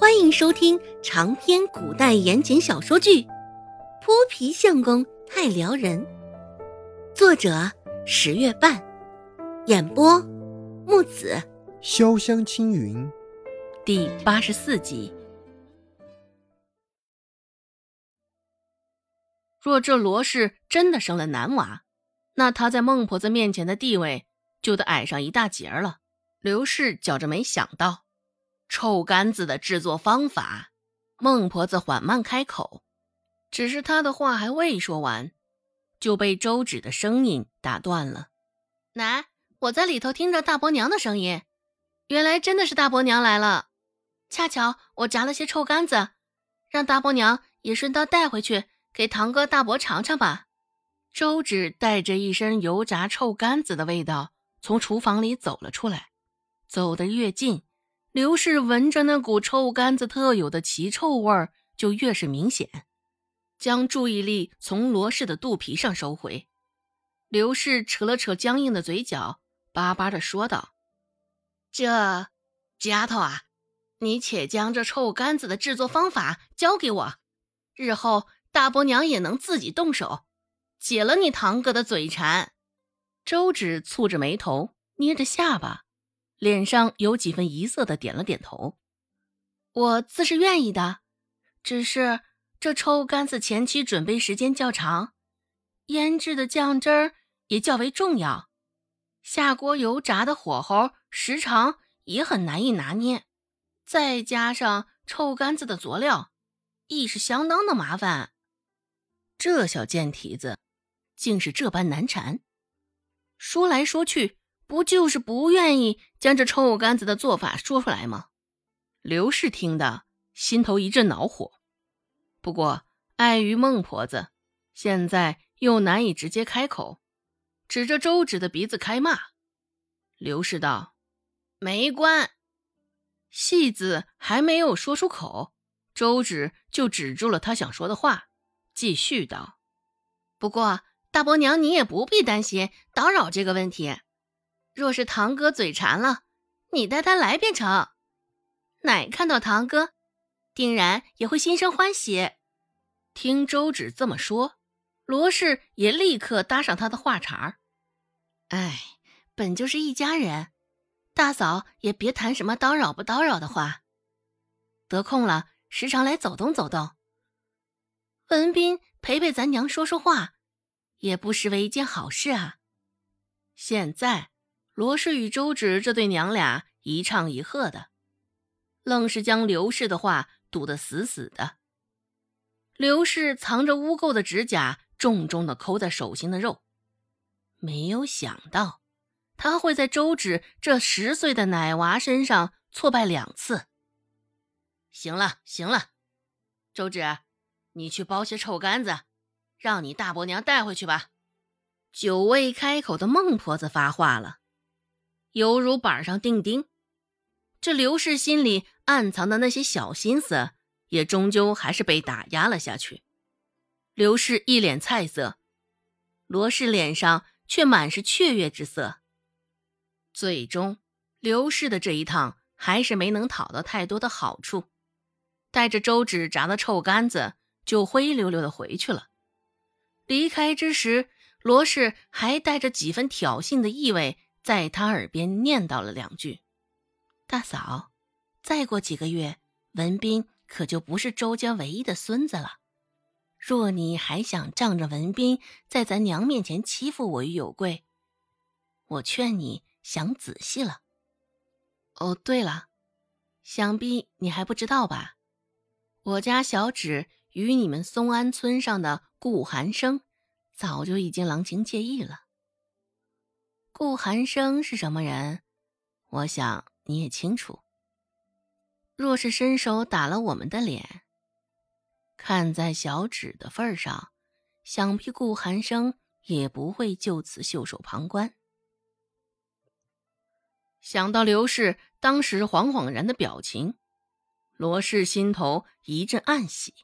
欢迎收听长篇古代言情小说剧《泼皮相公太撩人》，作者十月半，演播木子潇湘青云，第八十四集。若这罗氏真的生了男娃，那他在孟婆子面前的地位就得矮上一大截了。刘氏绞着眉想到。臭干子的制作方法，孟婆子缓慢开口，只是她的话还未说完，就被周芷的声音打断了。奶，我在里头听着大伯娘的声音，原来真的是大伯娘来了。恰巧我炸了些臭干子，让大伯娘也顺道带回去给堂哥大伯尝尝吧。周芷带着一身油炸臭干子的味道从厨房里走了出来，走得越近。刘氏闻着那股臭干子特有的奇臭味儿，就越是明显，将注意力从罗氏的肚皮上收回。刘氏扯了扯僵硬的嘴角，巴巴的说道：“这这丫头啊，你且将这臭干子的制作方法交给我，日后大伯娘也能自己动手，解了你堂哥的嘴馋。”周芷蹙着眉头，捏着下巴。脸上有几分疑色的点了点头，我自是愿意的，只是这臭干子前期准备时间较长，腌制的酱汁儿也较为重要，下锅油炸的火候时长也很难以拿捏，再加上臭干子的佐料，亦是相当的麻烦。这小贱蹄子，竟是这般难缠，说来说去。不就是不愿意将这臭干子的做法说出来吗？刘氏听得心头一阵恼火，不过碍于孟婆子，现在又难以直接开口，指着周芷的鼻子开骂。刘氏道：“没关。”戏子还没有说出口，周芷就止住了他想说的话，继续道：“不过大伯娘，你也不必担心打扰这个问题。”若是堂哥嘴馋了，你带他来便成。奶看到堂哥，定然也会心生欢喜。听周芷这么说，罗氏也立刻搭上他的话茬儿：“哎，本就是一家人，大嫂也别谈什么叨扰不叨扰的话。得空了，时常来走动走动。文斌陪陪咱娘说说话，也不失为一件好事啊。现在。”罗氏与周芷这对娘俩一唱一和的，愣是将刘氏的话堵得死死的。刘氏藏着污垢的指甲重重的抠在手心的肉，没有想到他会在周芷这十岁的奶娃身上挫败两次。行了行了，周芷，你去包些臭干子，让你大伯娘带回去吧。久未开口的孟婆子发话了。犹如板上钉钉，这刘氏心里暗藏的那些小心思，也终究还是被打压了下去。刘氏一脸菜色，罗氏脸上却满是雀跃之色。最终，刘氏的这一趟还是没能讨到太多的好处，带着周芷炸的臭干子就灰溜溜的回去了。离开之时，罗氏还带着几分挑衅的意味。在他耳边念叨了两句：“大嫂，再过几个月，文斌可就不是周家唯一的孙子了。若你还想仗着文斌在咱娘面前欺负我与有贵，我劝你想仔细了。哦，对了，想必你还不知道吧？我家小芷与你们松安村上的顾寒生，早就已经郎情妾意了。”顾寒生是什么人？我想你也清楚。若是伸手打了我们的脸，看在小芷的份上，想必顾寒生也不会就此袖手旁观。想到刘氏当时惶惶然的表情，罗氏心头一阵暗喜。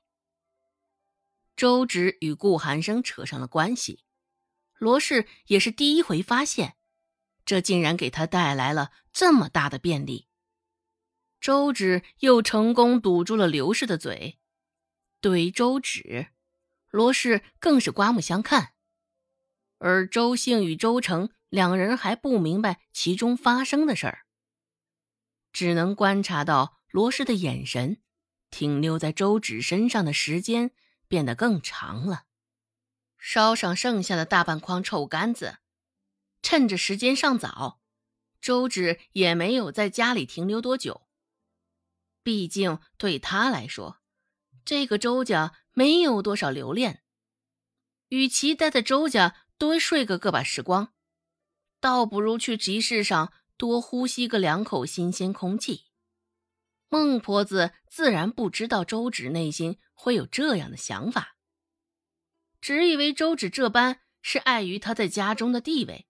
周芷与顾寒生扯上了关系，罗氏也是第一回发现。这竟然给他带来了这么大的便利。周芷又成功堵住了刘氏的嘴。对于周芷，罗氏更是刮目相看。而周兴与周成两人还不明白其中发生的事儿，只能观察到罗氏的眼神停留在周芷身上的时间变得更长了。烧上剩下的大半筐臭干子，趁着时间尚早，周芷也没有在家里停留多久。毕竟对他来说，这个周家没有多少留恋，与其待在周家多睡个个把时光，倒不如去集市上多呼吸个两口新鲜空气。孟婆子自然不知道周芷内心会有这样的想法，只以为周芷这般是碍于她在家中的地位。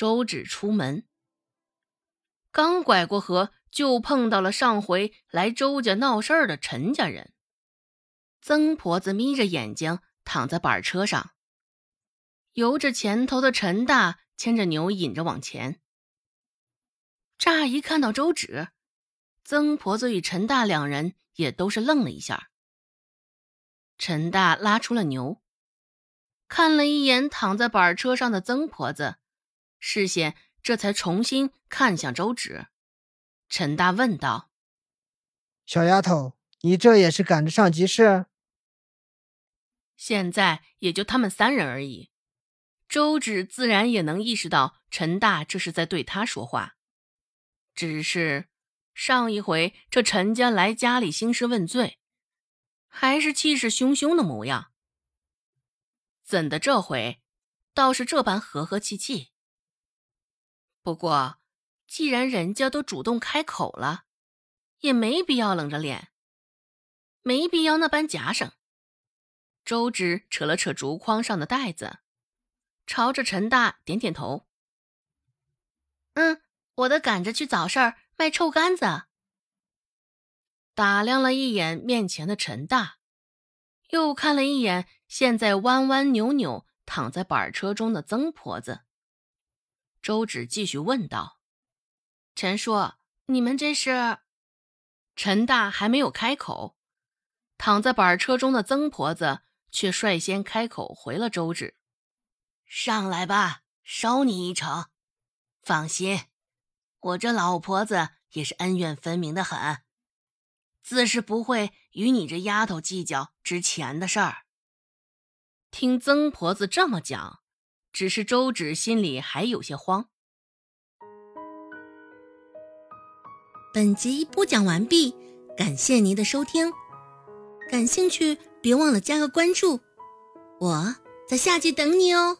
周芷出门，刚拐过河。就碰到了上回来周家闹事儿的陈家人。曾婆子眯着眼睛躺在板车上，由着前头的陈大牵着牛引着往前。乍一看到周芷，曾婆子与陈大两人也都是愣了一下。陈大拉出了牛，看了一眼躺在板车上的曾婆子，视线这才重新看向周芷。陈大问道：“小丫头，你这也是赶着上集市？现在也就他们三人而已。”周芷自然也能意识到陈大这是在对他说话，只是上一回这陈家来家里兴师问罪，还是气势汹汹的模样，怎的这回倒是这般和和气气？不过。既然人家都主动开口了，也没必要冷着脸，没必要那般假生。周芷扯了扯竹筐上的袋子，朝着陈大点点头：“嗯，我得赶着去早市卖臭干子。”打量了一眼面前的陈大，又看了一眼现在弯弯扭扭躺在板车中的曾婆子，周芷继续问道。陈叔，你们这是？陈大还没有开口，躺在板车中的曾婆子却率先开口回了周芷：“上来吧，收你一程。放心，我这老婆子也是恩怨分明的很，自是不会与你这丫头计较值钱的事儿。”听曾婆子这么讲，只是周芷心里还有些慌。本集播讲完毕，感谢您的收听。感兴趣别忘了加个关注，我在下集等你哦。